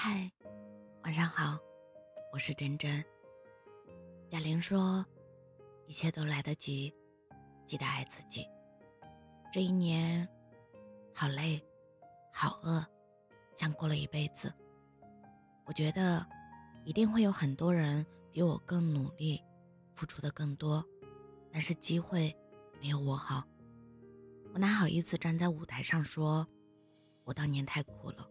嗨，晚上好，我是真真。贾玲说：“一切都来得及，记得爱自己。”这一年，好累，好饿，像过了一辈子。我觉得，一定会有很多人比我更努力，付出的更多，但是机会没有我好。我哪好意思站在舞台上说，我当年太苦了。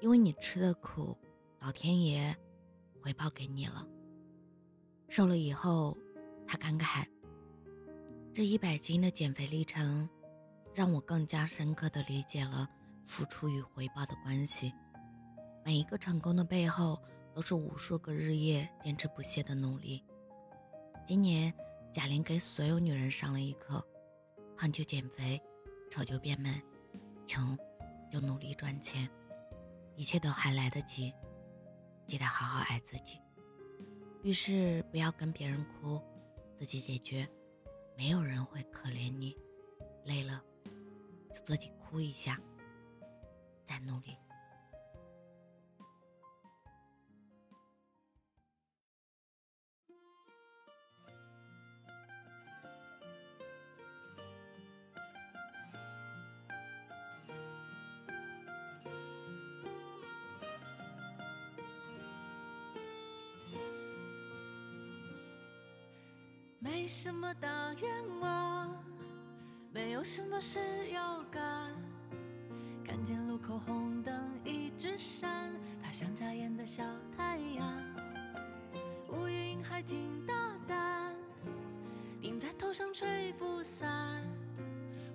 因为你吃的苦，老天爷回报给你了。瘦了以后，他感慨：这一百斤的减肥历程，让我更加深刻的理解了付出与回报的关系。每一个成功的背后，都是无数个日夜坚持不懈的努力。今年，贾玲给所有女人上了一课：胖就减肥，丑就变美，穷就努力赚钱。一切都还来得及，记得好好爱自己。遇事不要跟别人哭，自己解决，没有人会可怜你。累了，就自己哭一下，再努力。没什么大愿望，没有什么事要干。看见路口红灯一直闪，它像眨眼的小太阳。乌云还挺大胆，顶在头上吹不散。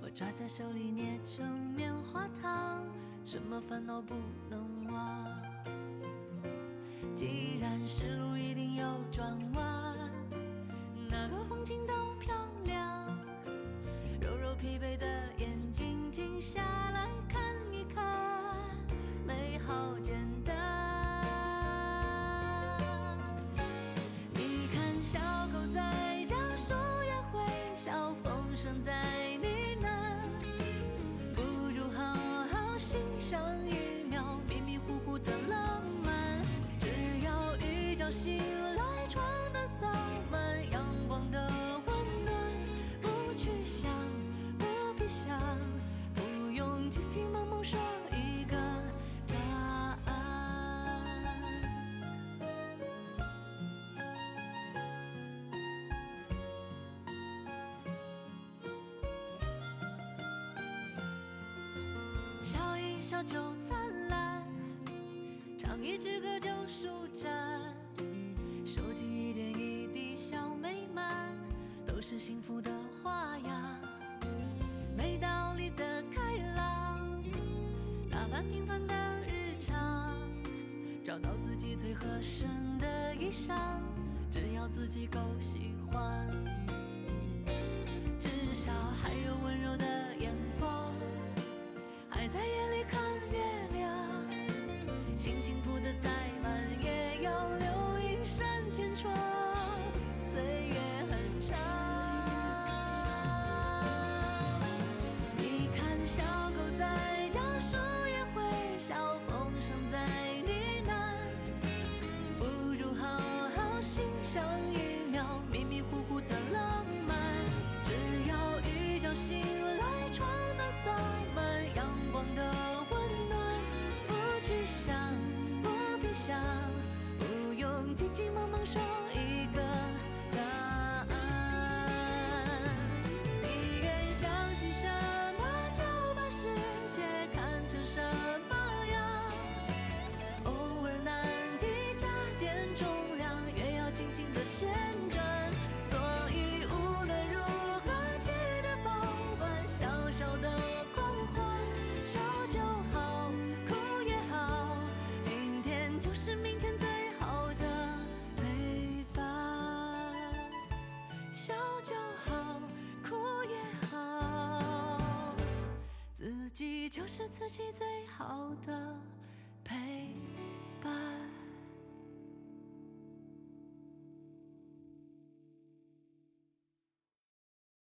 我抓在手里捏成棉花糖，什么烦恼不能忘？既然是路，一定有转弯。哪个风景都漂亮，揉揉疲惫的眼睛，停下来看一看，美好简单。你看小狗在叫，树叶会笑，风声在呢喃，不如好好欣赏一笑就灿烂，唱一支歌就舒展，收集一点一滴小美满，都是幸福的花样。没道理的开朗，打扮平凡的日常，找到自己最合身的衣裳，只要自己够喜欢，铺的再满，也要留一扇天窗。岁月很长，你看小狗在叫，树叶会笑，风声在呢喃，不如好好欣赏一秒想，不用急急忙忙说一个是自己最好的。